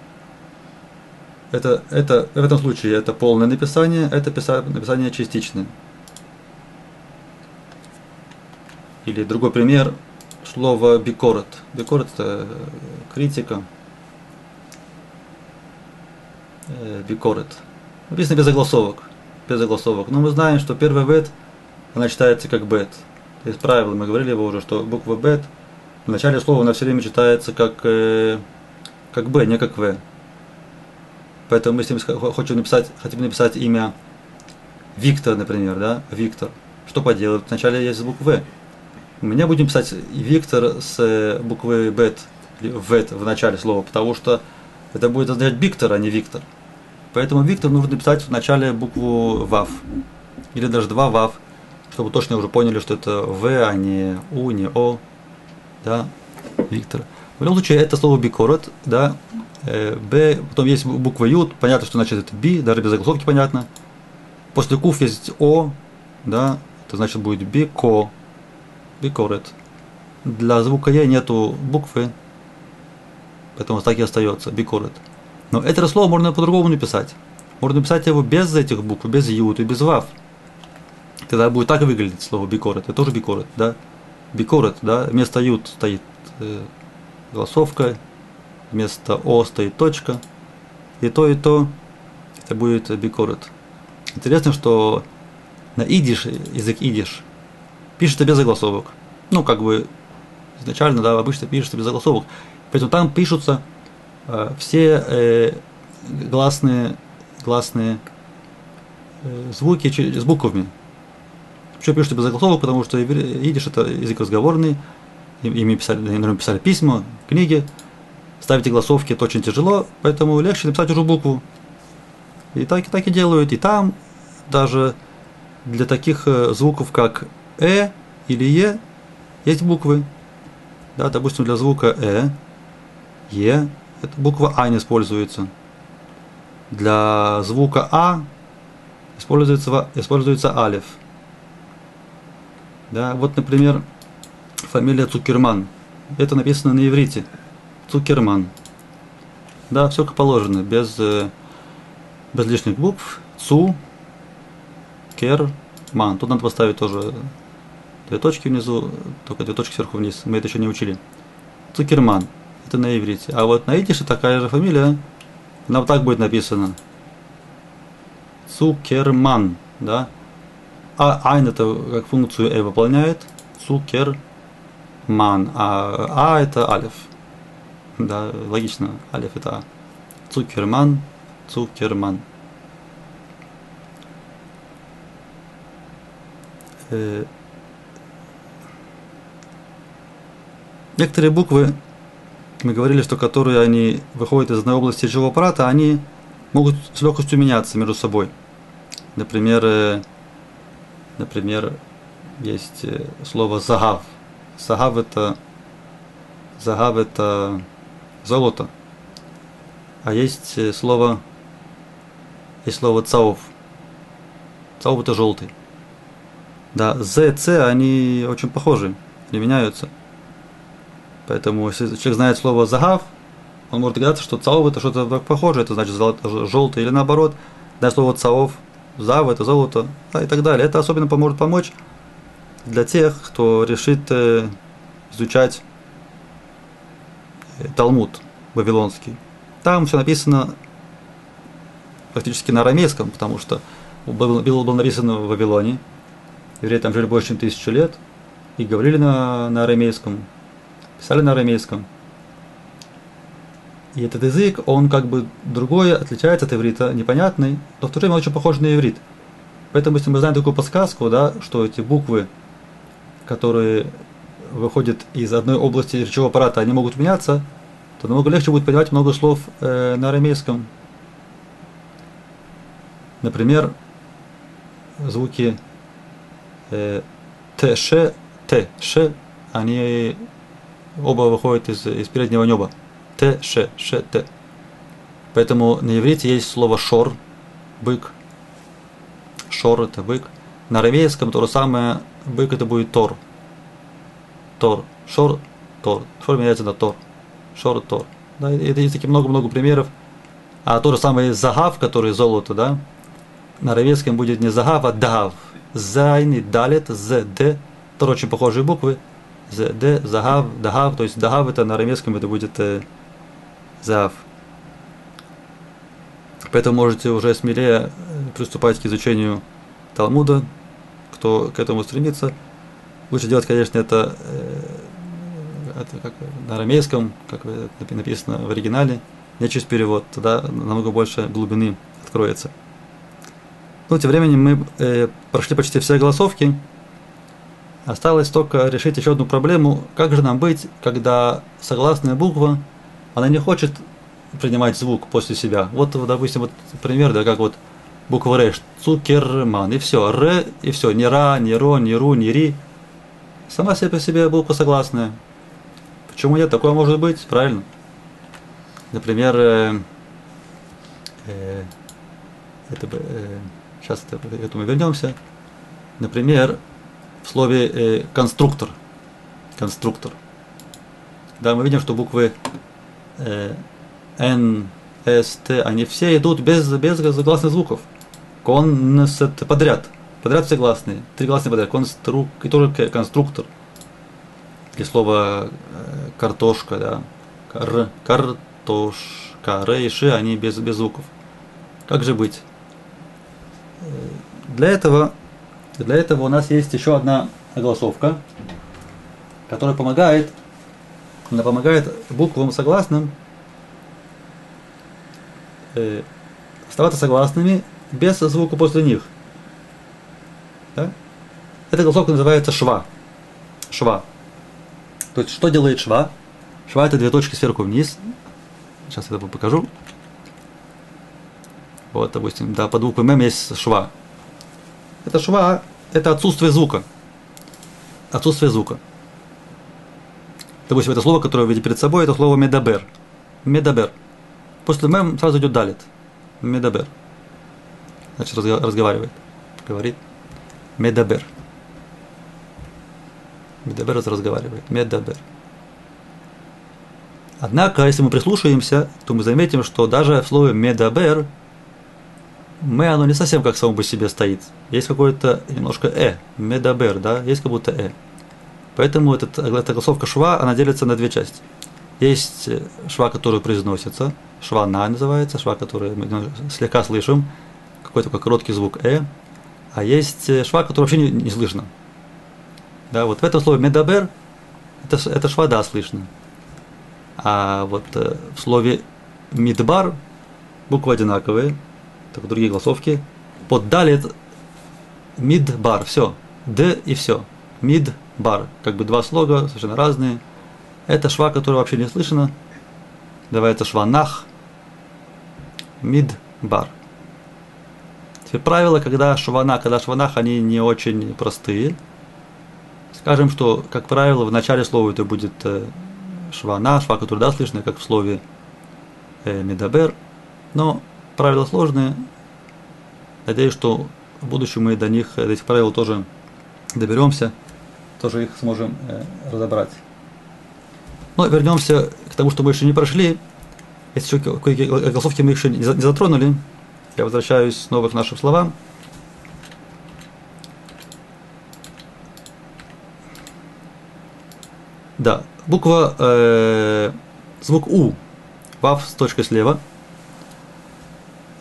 Это, это, в этом случае это полное написание, это написание частичное. Или другой пример, слово бикорот. Бикорот это критика. Э, бикорот. Написано без огласовок. Без огласовок. Но мы знаем, что первый бет, она читается как бет. Есть правило, мы говорили его уже, что буква бет в начале слова она все время читается как, э, как б, не как в. Поэтому если мы хотим написать, хотим написать имя Виктор, например, да, Виктор, что поделать? Вначале есть буква В. У меня будем писать Виктор с э, буквы бет, в в начале слова, потому что это будет означать Виктор, а не Виктор. Поэтому Виктор нужно писать в начале букву ВАВ. Или даже два ВАВ, чтобы точно уже поняли, что это В, а не У, не О. Да, Виктор. В любом случае, это слово бикорот, да, э, Б, потом есть буква Ю, понятно, что значит это Би, даже без заголовки понятно. После куф есть О, да, это значит будет бико, бикорет. Для звука Е нету буквы, поэтому так и остается, бикорет. Но это слово можно по-другому написать. Можно написать его без этих букв, без ют и без вав. Тогда будет так выглядеть слово бикорет. Это тоже бикорет, да? Бикорет, да? Вместо ют стоит э, голосовка, вместо о стоит точка. И то, и то это будет бикорет. Интересно, что на идиш, язык идиш, пишется без заголосовок. Ну, как бы изначально, да, обычно пишется без заголосовок. Поэтому там пишутся Э, все э, гласные, гласные э, звуки с буквами. Почему пишут без заголовок? Потому что идиш это язык разговорный, ими писали, наверное, писали письма, книги. Ставить голосовки это очень тяжело, поэтому легче написать уже букву. И так, и так и делают. И там даже для таких звуков, как «э» или «е», есть буквы. Да, допустим, для звука «э», «е», это буква А не используется. Для звука А используется, используется алиф. Да, вот, например, фамилия Цукерман. Это написано на иврите. Цукерман. Да, все как положено, без, э, без лишних букв. Цу, кер, ман. Тут надо поставить тоже две точки внизу, только две точки сверху вниз. Мы это еще не учили. Цукерман это на иврите. А вот на идише такая же фамилия, она вот так будет написана. Цукерман, да. А айн это как функцию э выполняет. Цукерман. А а это алиф. Да, логично. Алиф это а. Цукерман, Цукерман. Э, некоторые буквы мы говорили, что которые они выходят из одной области речевого аппарата, они могут с легкостью меняться между собой. Например, э, например, есть э, слово загав. Загав это загав это золото. А есть э, слово есть слово цауф. Цауф это желтый. Да, З, Ц, они очень похожи, они меняются. Поэтому, если человек знает слово загав, он может догадаться, что цаов это что-то похожее, это значит желтый или наоборот. Да, слово цаов, зав это золото, да, и так далее. Это особенно поможет помочь для тех, кто решит э, изучать э, Талмуд вавилонский. Там все написано практически на арамейском, потому что был, был написан в Вавилоне. Евреи там жили больше, чем тысячу лет и говорили на, на арамейском писали на арамейском. И этот язык, он как бы другой, отличается от иврита, непонятный, но в то же время очень похож на иврит. Поэтому, если мы знаем такую подсказку, да, что эти буквы, которые выходят из одной области речевого аппарата, они могут меняться, то намного легче будет понимать много слов э, на арамейском. Например, звуки э, т, ш, т, ш, они оба выходят из, из переднего неба. Т, ш, ш, т. Поэтому на иврите есть слово шор, бык. Шор это бык. На арамейском то же самое, бык это будет тор. тор, шор, тор. Шор меняется на тор. Шор, тор. Да, это есть таких много-много примеров. А то же самое загав, который золото, да, на аравийском будет не загав, а дагав. Зайн и далет, з, д. Тоже очень похожие буквы. З, д, загав, дагав. То есть дагав это на арамейском это будет э, зав. Поэтому можете уже смелее приступать к изучению Талмуда, кто к этому стремится. Лучше делать, конечно, это, э, это как на арамейском, как написано в оригинале, не через перевод, тогда намного больше глубины откроется. Ну, тем временем мы э, прошли почти все голосовки. Осталось только решить еще одну проблему. Как же нам быть, когда согласная буква, она не хочет принимать звук после себя. Вот, допустим, вот пример, да, как вот буква Р, Цукерман, и все, Р, и все, ни Ра, ни Ро, ни Ру, ни Ри. Сама себе по себе буква согласная. Почему нет? Такое может быть, правильно? Например, э, э, это, э, сейчас это, к этому вернемся. Например, в слове э, конструктор. Конструктор. Да, мы видим, что буквы э, Н, С, Т, они все идут без, без загласных звуков. Конст подряд. Подряд все гласные. Три гласные подряд. Конструк, и тоже конструктор. Или слово э, картошка, да. Кар, картошка. Р и Ш, они без, без звуков. Как же быть? Для этого, для этого у нас есть еще одна огласовка, которая помогает, она помогает буквам согласным э, оставаться согласными без звука после них. Да? Эта огласовка называется שווא. שווא. То есть, что делает שווא? שווא это две точки сверху вниз. Сейчас я это покажу. Вот, допустим, да, под буквой М есть שווא. Это שווא, это отсутствие звука. Отсутствие звука. Допустим, это слово, которое вы видите перед собой, это слово מדבר. מדבר. После מם сразу идет דלת. מדבר. Значит, разговаривает. Говорит. מדבר. מדבר разговаривает. מדבר. Однако, если мы прислушаемся, то мы заметим, что даже в слове מדבר мы, оно не совсем как само по себе стоит. Есть какое-то немножко э, מדבר, да, есть как будто э. Поэтому этот, эта огласовка шва, она делится на две части. Есть э, шва, который произносится, шва на называется, шва, который мы ну, слегка слышим, какой-то такой короткий звук э, а есть э, шва, который вообще не, не слышно. Да, вот в этом слове медабер это, это шва да слышно. А вот э, в слове мидбар буквы одинаковые, только другие голосовки. Под далит мидбар, все. Д и все. Мидбар. Как бы два слога, совершенно разные. Это шва, которая вообще не слышно. Называется шва нах. Мидбар. Теперь правило, когда швана, когда шванах, они не очень простые. Скажем, что, как правило, в начале слова это будет э, швана, шва, который да слышно, как в слове э, медабер. Но правила сложные. Надеюсь, что в будущем мы до них, до этих правил тоже доберемся, тоже их сможем э, разобрать. Но вернемся к тому, что мы еще не прошли. Если еще кое-какие голосовки мы еще не затронули, я возвращаюсь снова к нашим словам. Да, буква, э, звук У, вав с точкой слева –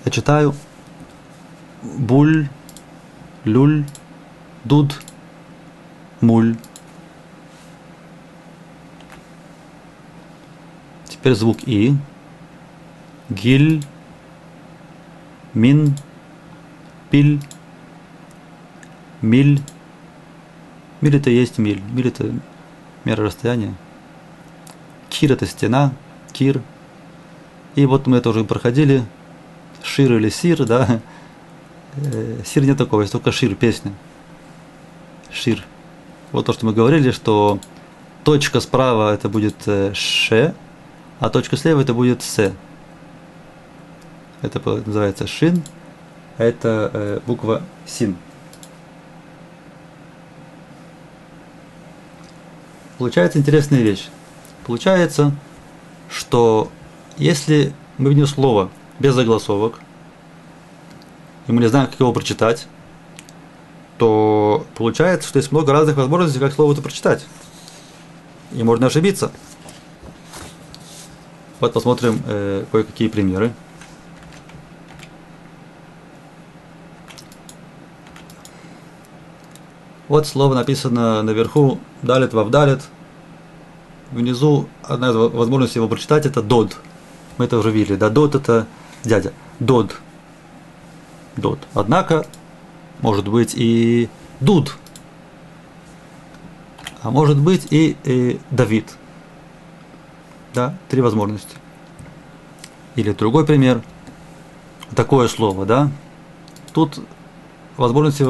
я читаю буль, люль, дуд, муль. Теперь звук И. Гиль, мин, пиль, миль. Миль это есть миль. Миль это мера расстояния. Кир это стена, кир. И вот мы это уже проходили шир или сир, да, э, сир нет такого, есть только шир, песня. Шир. Вот то, что мы говорили, что точка справа это будет э, ше, а точка слева это будет се. Это называется шин, а это э, буква син. получается интересная вещь. Получается, что если мы видим слово без загласовок, и мы не знаем, как его прочитать, то получается, что есть много разных возможностей, как слово это прочитать. И можно ошибиться. Вот посмотрим э, кое-какие примеры. Вот слово написано наверху далит вавдалит. Внизу одна из возможностей его прочитать это дод. Мы это уже видели. Да, дод это дядя. Дод. Дод. Однако, может быть и дуд. А может быть и, и Давид. Да, три возможности. Или другой пример. Такое слово, да. Тут возможности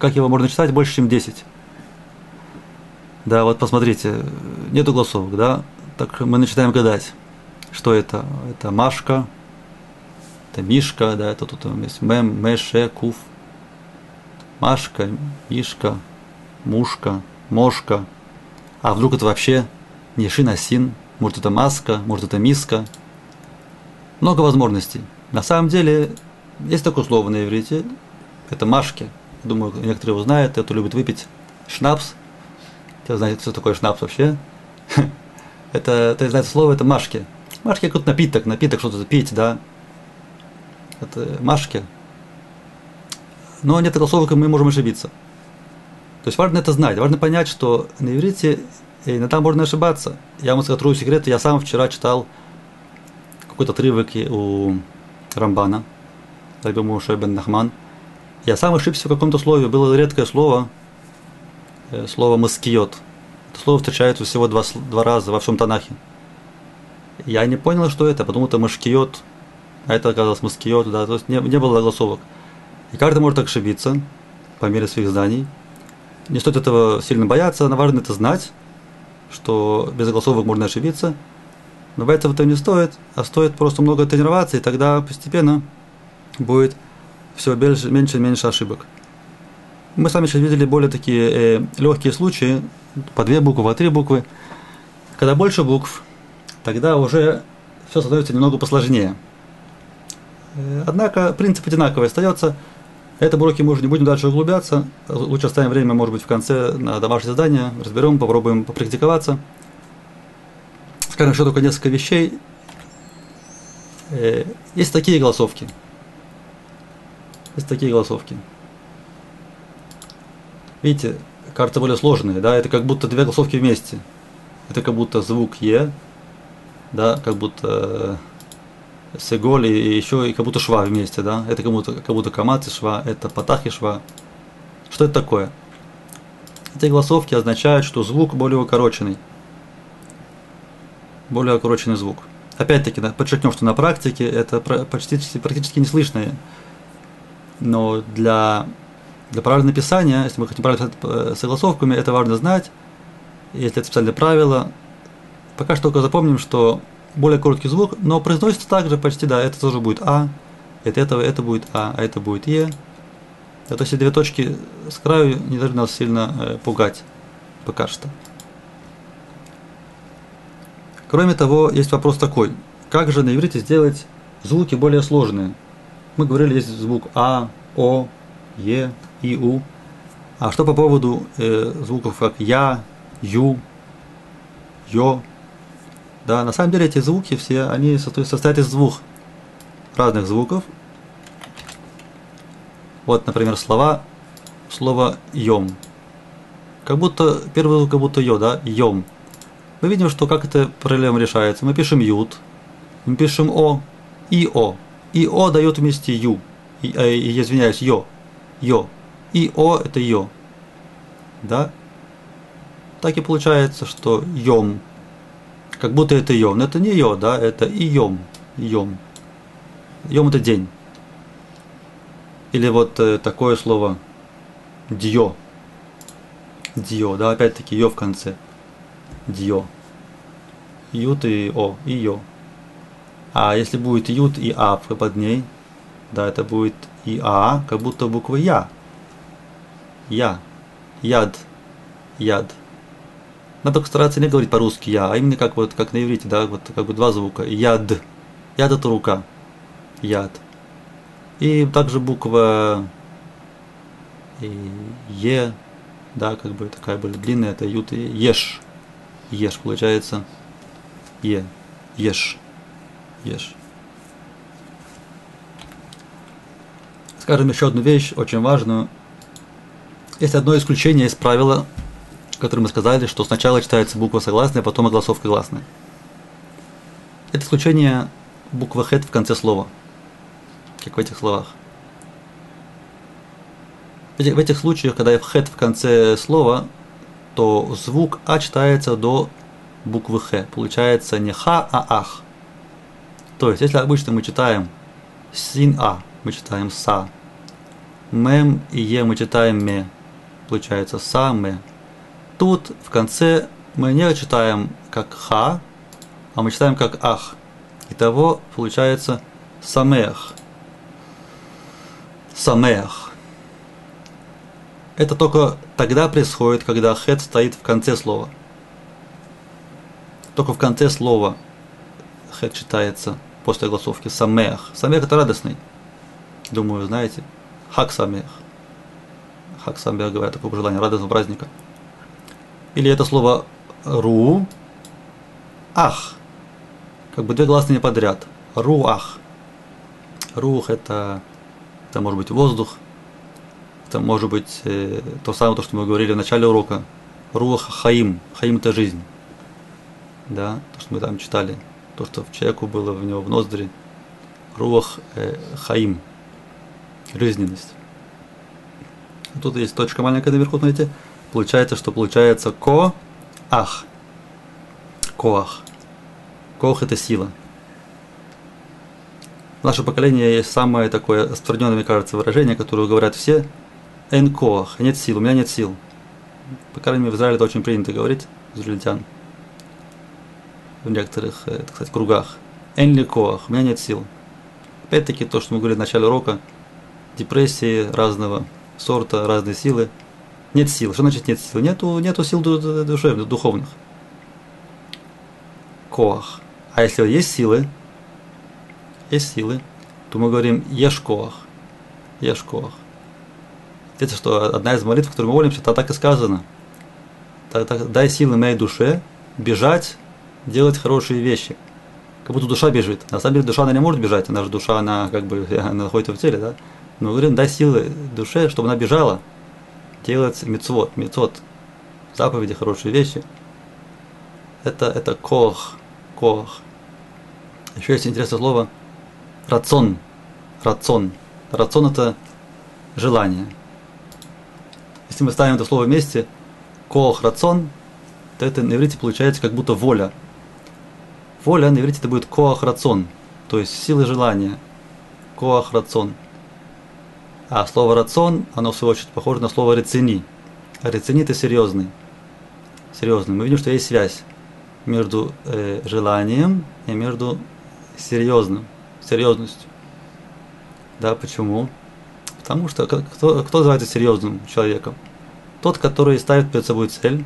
как его можно читать, больше, чем 10. Да, вот посмотрите, нету голосовок, да, так мы начинаем гадать, что это. Это Машка, это Мишка, да, это тут есть Мем, Меше, Куф. Машка, Мишка, Мушка, Мошка. А вдруг это вообще не Шинасин, может это Маска, может это Миска. Много возможностей. На самом деле, есть такое слово на иврите, это Машки – Думаю, некоторые узнают, те, кто любит выпить шнапс. Те знаете, что такое шнапс вообще? *laughs* это, это, знаете, слово, это машки. Машки как напиток, напиток, что-то пить, да. Это машки. Но нет голосовок, мы можем ошибиться. То есть важно это знать, важно понять, что на иврите иногда можно ошибаться. Я вам скажу секрет, я сам вчера читал какой-то отрывок у Рамбана, Раби Муше бен Нахман – я сам ошибся в каком-то слове. Было редкое слово, э, слово «маскиот». Это слово встречается всего два, два раза во всем Танахе. Я не понял, что это, потому что «машкиот», а это оказалось «маскиот», да, то есть не, не было голосовок. И каждый может ошибиться по мере своих знаний. Не стоит этого сильно бояться, но важно это знать, что без голосовок можно ошибиться. Но бояться в этом не стоит, а стоит просто много тренироваться, и тогда постепенно будет все меньше, меньше и меньше ошибок. Мы с вами сейчас видели более такие э, легкие случаи, по две буквы, по три буквы. Когда больше букв, тогда уже все становится немного посложнее. Э, однако принцип одинаковый остается. Это уроки мы уже не будем дальше углубляться. Лучше оставим время, может быть, в конце на домашнее задание. Разберем, попробуем попрактиковаться. Скажем еще только несколько вещей. Э, есть такие голосовки – есть такие голосовки. Видите, кажется более сложные, да, это как будто две голосовки вместе. Это как будто звук Е, да, как будто э, Сеголь и еще и как будто шва вместе, да, это как будто, как будто камат и шва, это патах и шва. Что это такое? Эти голосовки означают, что звук более укороченный. Более укороченный звук. Опять-таки, да, подчеркнем, что на практике это почти, практически не слышно но для, для правильного написания, если мы хотим правильно писать э, согласовками, это важно знать. Если это специальное правило, пока что только запомним, что более короткий звук, но произносится также почти, да, это тоже будет А, это, это, это будет А, а это будет Е. Да, то есть эти две точки с краю не должны нас сильно э, пугать пока что. Кроме того, есть вопрос такой. Как же на иврите сделать звуки более сложные? Мы говорили, есть звук А, О, Е, И, У. А что по поводу э, звуков как Я, Ю, Йо? Да, на самом деле эти звуки все, они состоят из двух разных звуков. Вот, например, слова, слово «йом». Как будто, первый звук как будто «ё», да, «йом». Мы видим, что как эта проблема решается. Мы пишем «ют», мы пишем «о» и «о». И О дает вместе Ю. И, э, извиняюсь, Йо. Йо. И О это Йо. Да? Так и получается, что Йом. Как будто это Йом. Но это не Йо, да, это и Йом. Йом. Это день. Или вот э, такое слово Дьо. Дьо, да, опять-таки Йо в конце. Дьо. Ют и О, и Йо. А если будет ют и а под ней, да, это будет и а, как будто буква я. Я. Яд. Яд. Надо только стараться не говорить по-русски я, а именно как вот как на иврите, да, вот как бы два звука. Яд. Яд это рука. Яд. И также буква Е, да, как бы такая более длинная, это ют и еш. Еш получается. Е. Еш. Еш. Скажем еще одну вещь, очень важную. Есть одно исключение из правила, которое мы сказали, что сначала читается буква согласная, потом огласовка гласная. Это исключение буква хет в конце слова, как в этих словах. В этих, в этих случаях, когда хет в конце слова, то звук а читается до буквы х. Получается не ха, а ах. То есть, если обычно мы читаем син а, мы читаем са. Мем и е мы читаем ме. Получается са, ме. Тут в конце мы не читаем как ха, а мы читаем как ах. Итого получается самех. Самех. Это только тогда происходит, когда хет стоит в конце слова. Только в конце слова хет читается после огласовки самех. Самех это радостный. Думаю, знаете. Хак самех. Хак самех говорят такое желание радостного праздника. Или это слово ру, ах. Как бы две гласные подряд. Руах. Рух это, это может быть воздух. Это может быть э, то самое, то, что мы говорили в начале урока. Руах хаим. Хаим это жизнь. Да, то, что мы там читали. То, что в человеку было в него в ноздри. Руах э, хаим. Жизненность. Тут есть точка маленькая наверху, знаете. Получается, что получается ко ах. Коах. Коах это сила. Наше поколение есть самое такое распространенное, мне кажется, выражение, которое говорят все. Эн коах. Нет сил, у меня нет сил. По крайней мере, в Израиле это очень принято говорить, израильтян. В некоторых, э, так сказать, кругах. Эн ли коах. У меня нет сил. Опять-таки, то, что мы говорили в начале урока, депрессии разного сорта, разные силы – нет сил. Что значит нет сил? Нету, нету сил душевных, духовных. Коах. А если есть силы, есть силы, то мы говорим ешь коах. Ешь коах. Это что одна из молитв, в которой мы молимся, это так и сказано. Так, дай силы моей душе бежать, делать хорошие вещи. Как будто душа бежит. На самом деле душа она не может бежать, она же душа, она как бы *laughs* она находится в теле, да? Но мы говорим, дай силы душе, чтобы она бежала, делать мецвод, мецвод, заповеди, хорошие вещи. Это, это кох, кох. Еще есть интересное слово рацион, рацион. Рацион это желание. Если мы ставим это слово вместе, кох, рацион, то это на иврите получается как будто воля. Воля на иврите это будет коах рацион, то есть силы желания. Коах рацион. А слово рацион, оно в свою очередь похоже на слово рецени. А рецени это серьезный. Серьезный. Мы видим, что есть связь между э, желанием и между серьезным, серьезностью. Да, почему? Потому что кто, кто называется серьезным человеком? Тот, который ставит перед собой цель,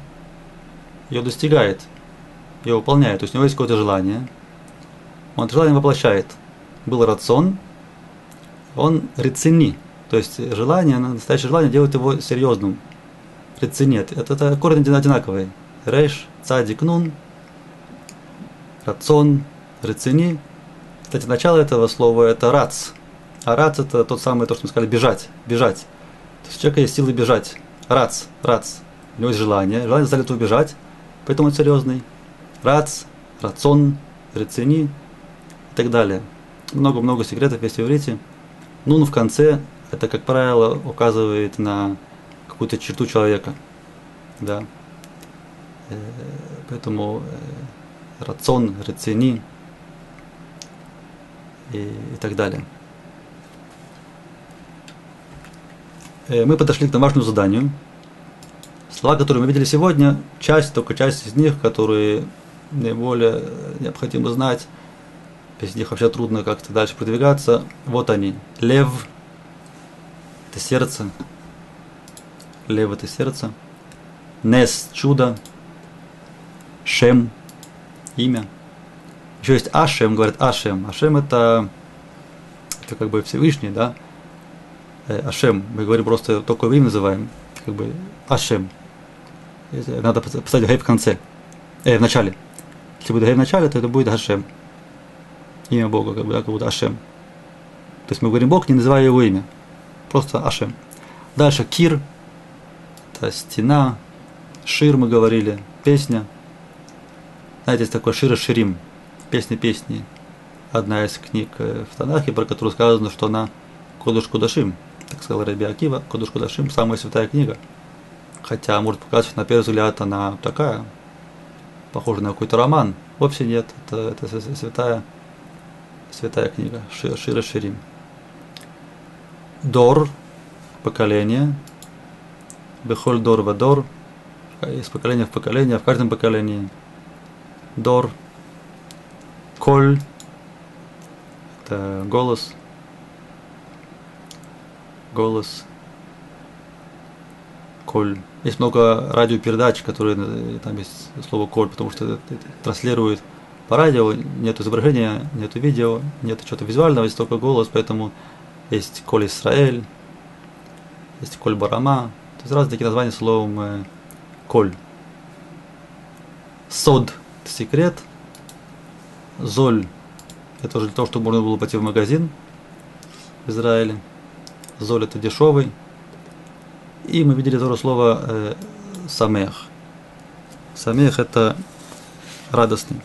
ее достигает, ее выполняет. То есть у него есть какое-то желание, он это желание воплощает. Был рацион, он рецени, то есть желание, настоящее желание делает его серьезным. Рецинет. Это, это корни одинаковые. Реш, цадик, нун, рацион, рецини. Кстати, начало этого слова это рац. А рац это тот самый, то, что мы сказали, бежать, бежать. То есть у человека есть силы бежать. Рац, рац. У него есть желание. Желание заставит его бежать, поэтому он серьезный. Рац, рацион, рецини и так далее. Много-много секретов есть в иврите. Нун в конце это, как правило, указывает на какую-то черту человека. Да. Э, поэтому э, рацион, рацини и, и так далее. Э, мы подошли к домашнему заданию. Слова, которые мы видели сегодня, часть, только часть из них, которые наиболее необходимо знать, без них вообще трудно как-то дальше продвигаться. Вот они. Лев, это сердце. Лев это сердце. Нес – чудо. Шем, имя. Еще есть Ашем, говорят Ашем. Ашем это, это как бы Всевышний, да? Э, Ашем, мы говорим просто только имя называем, как бы Ашем. Надо поставить гей в конце, э, в начале. Если будет гей в начале, то это будет Ашем. Имя Бога, как бы, да, как будто Ашем. То есть мы говорим Бог, не называя его имя. Просто Ашем. Дальше Кир, это стена, Шир мы говорили, песня. Знаете, есть такой Шира Ширим, песня песни. Одна из книг э, в Танахе, про которую сказано, что она Кодуш Кудашим, так сказал Раби Акива, Кодуш Кудашим, самая святая книга. Хотя, может показаться, на первый взгляд, она такая, похожа на какой-то роман. Вовсе нет, это, это святая, святая книга, Шира Ширим. Дор, поколение, Бехоль Дор Вадор, из поколения в поколение, в каждом поколении. Дор, Коль, это голос, голос, Коль. Есть много радиопередач, которые э, там есть слово Коль, потому что это, это транслирует по радио, нет изображения, нет видео, нет чего-то визуального, есть только голос, поэтому есть Коль Исраэль, есть Коль Барама, то есть разные такие названия словом э, Коль. Сод – это секрет. Золь – это уже для того, чтобы можно было пойти в магазин в Израиле. Золь – это дешевый. И мы видели тоже слово э, самех. Самех – это радостный.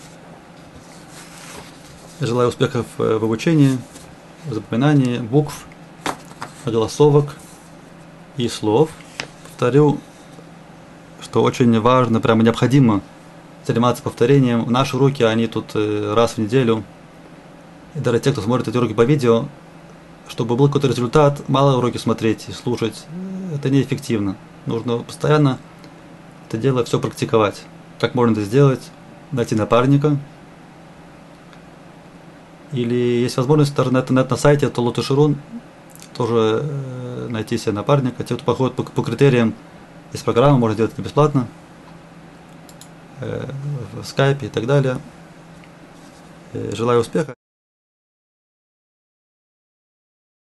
Желаю успехов э, в обучении, запоминании букв, голосовок и слов. Повторю, что очень важно, прямо необходимо заниматься повторением. Наши уроки, они тут э, раз в неделю. И даже те, кто смотрит эти уроки по видео, чтобы был какой-то результат, мало уроки смотреть и слушать. Это неэффективно. Нужно постоянно это дело все практиковать. Как можно это сделать? Найти напарника. Или есть возможность интернет, интернет на сайте Толота Ширун тоже э, найти себе напарника. Те, кто походит по, по критериям есть программа, можно сделать это бесплатно. Э, в скайпе и так далее. Э, желаю успеха.